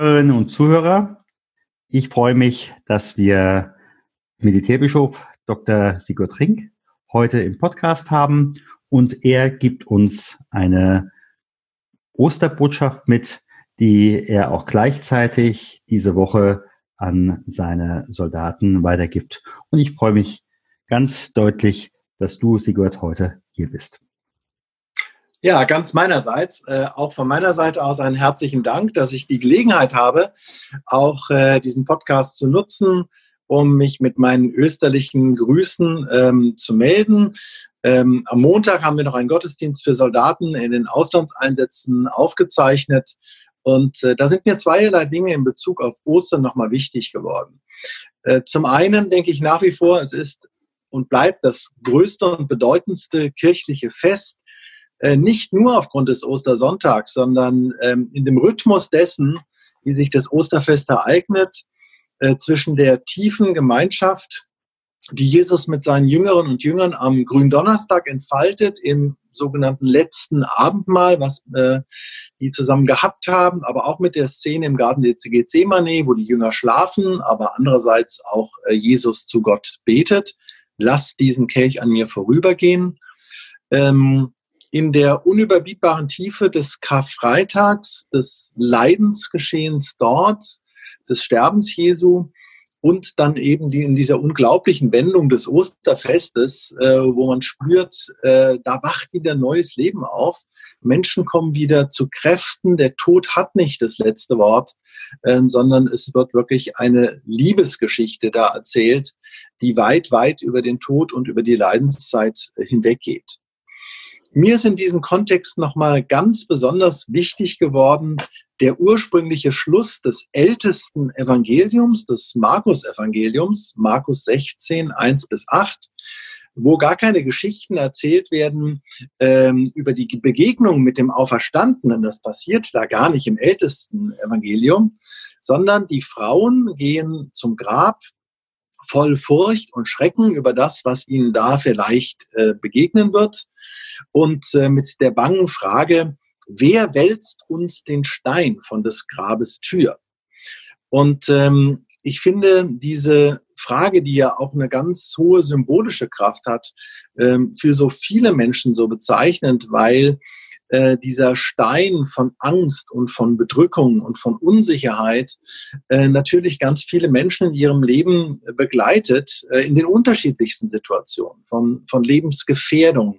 Zuhörerinnen und Zuhörer, ich freue mich, dass wir Militärbischof Dr. Sigurd Rink heute im Podcast haben und er gibt uns eine Osterbotschaft mit, die er auch gleichzeitig diese Woche an seine Soldaten weitergibt. Und ich freue mich ganz deutlich, dass du, Sigurd, heute hier bist. Ja, ganz meinerseits, äh, auch von meiner Seite aus einen herzlichen Dank, dass ich die Gelegenheit habe, auch äh, diesen Podcast zu nutzen, um mich mit meinen österlichen Grüßen ähm, zu melden. Ähm, am Montag haben wir noch einen Gottesdienst für Soldaten in den Auslandseinsätzen aufgezeichnet. Und äh, da sind mir zweierlei Dinge in Bezug auf Ostern nochmal wichtig geworden. Äh, zum einen denke ich nach wie vor, es ist und bleibt das größte und bedeutendste kirchliche Fest äh, nicht nur aufgrund des Ostersonntags, sondern ähm, in dem Rhythmus dessen, wie sich das Osterfest ereignet, äh, zwischen der tiefen Gemeinschaft, die Jesus mit seinen Jüngeren und Jüngern am Gründonnerstag entfaltet, im sogenannten letzten Abendmahl, was äh, die zusammen gehabt haben, aber auch mit der Szene im Garten der Gethsemane, wo die Jünger schlafen, aber andererseits auch äh, Jesus zu Gott betet. Lass diesen Kelch an mir vorübergehen. Ähm, in der unüberbietbaren Tiefe des Karfreitags, des Leidensgeschehens dort, des Sterbens Jesu und dann eben die, in dieser unglaublichen Wendung des Osterfestes, äh, wo man spürt, äh, da wacht wieder neues Leben auf. Menschen kommen wieder zu Kräften. Der Tod hat nicht das letzte Wort, äh, sondern es wird wirklich eine Liebesgeschichte da erzählt, die weit, weit über den Tod und über die Leidenszeit hinweggeht. Mir ist in diesem Kontext nochmal ganz besonders wichtig geworden, der ursprüngliche Schluss des ältesten Evangeliums, des Markus-Evangeliums, Markus 16, 1 bis 8, wo gar keine Geschichten erzählt werden ähm, über die Begegnung mit dem Auferstandenen. Das passiert da gar nicht im ältesten Evangelium, sondern die Frauen gehen zum Grab voll Furcht und Schrecken über das, was ihnen da vielleicht äh, begegnen wird und äh, mit der bangen Frage, wer wälzt uns den Stein von des Grabes Tür? Und ähm, ich finde diese Frage, die ja auch eine ganz hohe symbolische Kraft hat, ähm, für so viele Menschen so bezeichnend, weil äh, dieser Stein von Angst und von Bedrückung und von Unsicherheit äh, natürlich ganz viele Menschen in ihrem Leben begleitet, äh, in den unterschiedlichsten Situationen, von, von Lebensgefährdung,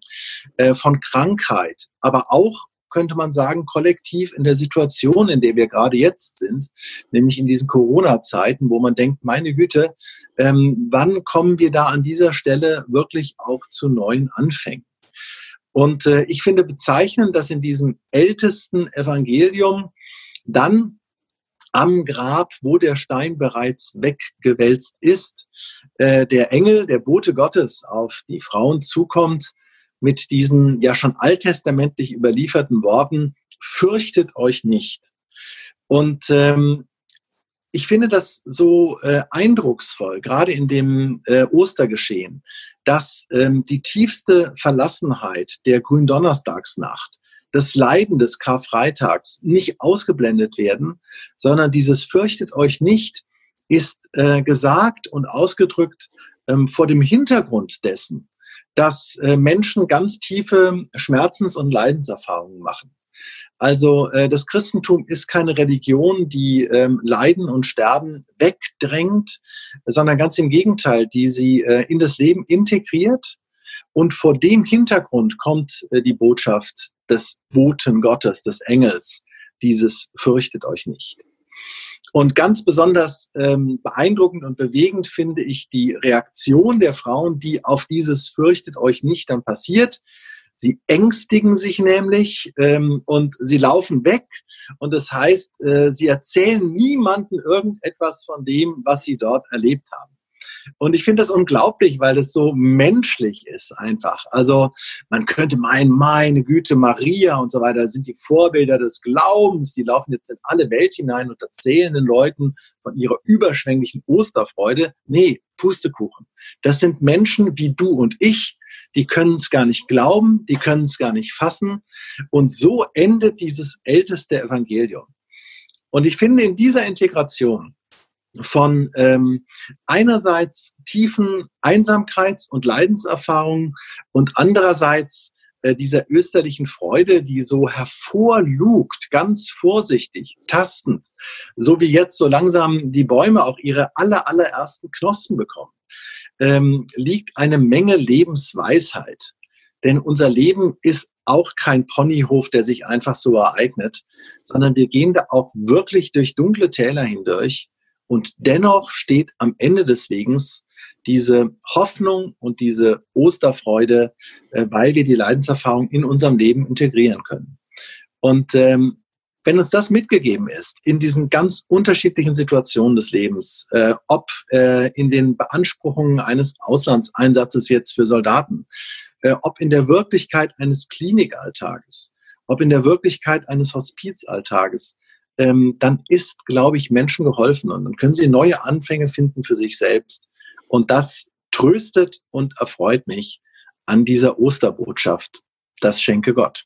äh, von Krankheit, aber auch könnte man sagen, kollektiv in der Situation, in der wir gerade jetzt sind, nämlich in diesen Corona-Zeiten, wo man denkt, meine Güte, ähm, wann kommen wir da an dieser Stelle wirklich auch zu neuen Anfängen? Und äh, ich finde bezeichnend, dass in diesem ältesten Evangelium dann am Grab, wo der Stein bereits weggewälzt ist, äh, der Engel, der Bote Gottes auf die Frauen zukommt mit diesen ja schon alttestamentlich überlieferten Worten, fürchtet euch nicht. Und ähm, ich finde das so äh, eindrucksvoll, gerade in dem äh, Ostergeschehen, dass ähm, die tiefste Verlassenheit der Gründonnerstagsnacht, das Leiden des Karfreitags nicht ausgeblendet werden, sondern dieses fürchtet euch nicht ist äh, gesagt und ausgedrückt ähm, vor dem Hintergrund dessen, dass äh, Menschen ganz tiefe Schmerzens- und Leidenserfahrungen machen. Also äh, das Christentum ist keine Religion, die ähm, Leiden und Sterben wegdrängt, sondern ganz im Gegenteil, die sie äh, in das Leben integriert. Und vor dem Hintergrund kommt äh, die Botschaft des Boten Gottes, des Engels, dieses fürchtet euch nicht. Und ganz besonders ähm, beeindruckend und bewegend finde ich die Reaktion der Frauen, die auf dieses fürchtet euch nicht dann passiert. Sie ängstigen sich nämlich ähm, und sie laufen weg. Und das heißt, äh, sie erzählen niemanden irgendetwas von dem, was sie dort erlebt haben. Und ich finde das unglaublich, weil es so menschlich ist einfach. Also man könnte meinen, meine Güte, Maria und so weiter sind die Vorbilder des Glaubens. Die laufen jetzt in alle Welt hinein und erzählen den Leuten von ihrer überschwänglichen Osterfreude. Nee, Pustekuchen. Das sind Menschen wie du und ich, die können es gar nicht glauben, die können es gar nicht fassen. Und so endet dieses älteste Evangelium. Und ich finde in dieser Integration von ähm, einerseits tiefen Einsamkeits- und Leidenserfahrungen und andererseits äh, dieser österlichen Freude, die so hervorlugt, ganz vorsichtig, tastend, so wie jetzt so langsam die Bäume auch ihre aller, allerersten Knospen bekommen, ähm, liegt eine Menge Lebensweisheit. Denn unser Leben ist auch kein Ponyhof, der sich einfach so ereignet, sondern wir gehen da auch wirklich durch dunkle Täler hindurch. Und dennoch steht am Ende des Wegens diese Hoffnung und diese Osterfreude, äh, weil wir die Leidenserfahrung in unserem Leben integrieren können. Und ähm, wenn uns das mitgegeben ist in diesen ganz unterschiedlichen Situationen des Lebens, äh, ob äh, in den Beanspruchungen eines Auslandseinsatzes jetzt für Soldaten, äh, ob in der Wirklichkeit eines Klinikalltages, ob in der Wirklichkeit eines Hospizalltages, ähm, dann ist, glaube ich, Menschen geholfen und dann können sie neue Anfänge finden für sich selbst. Und das tröstet und erfreut mich an dieser Osterbotschaft. Das schenke Gott.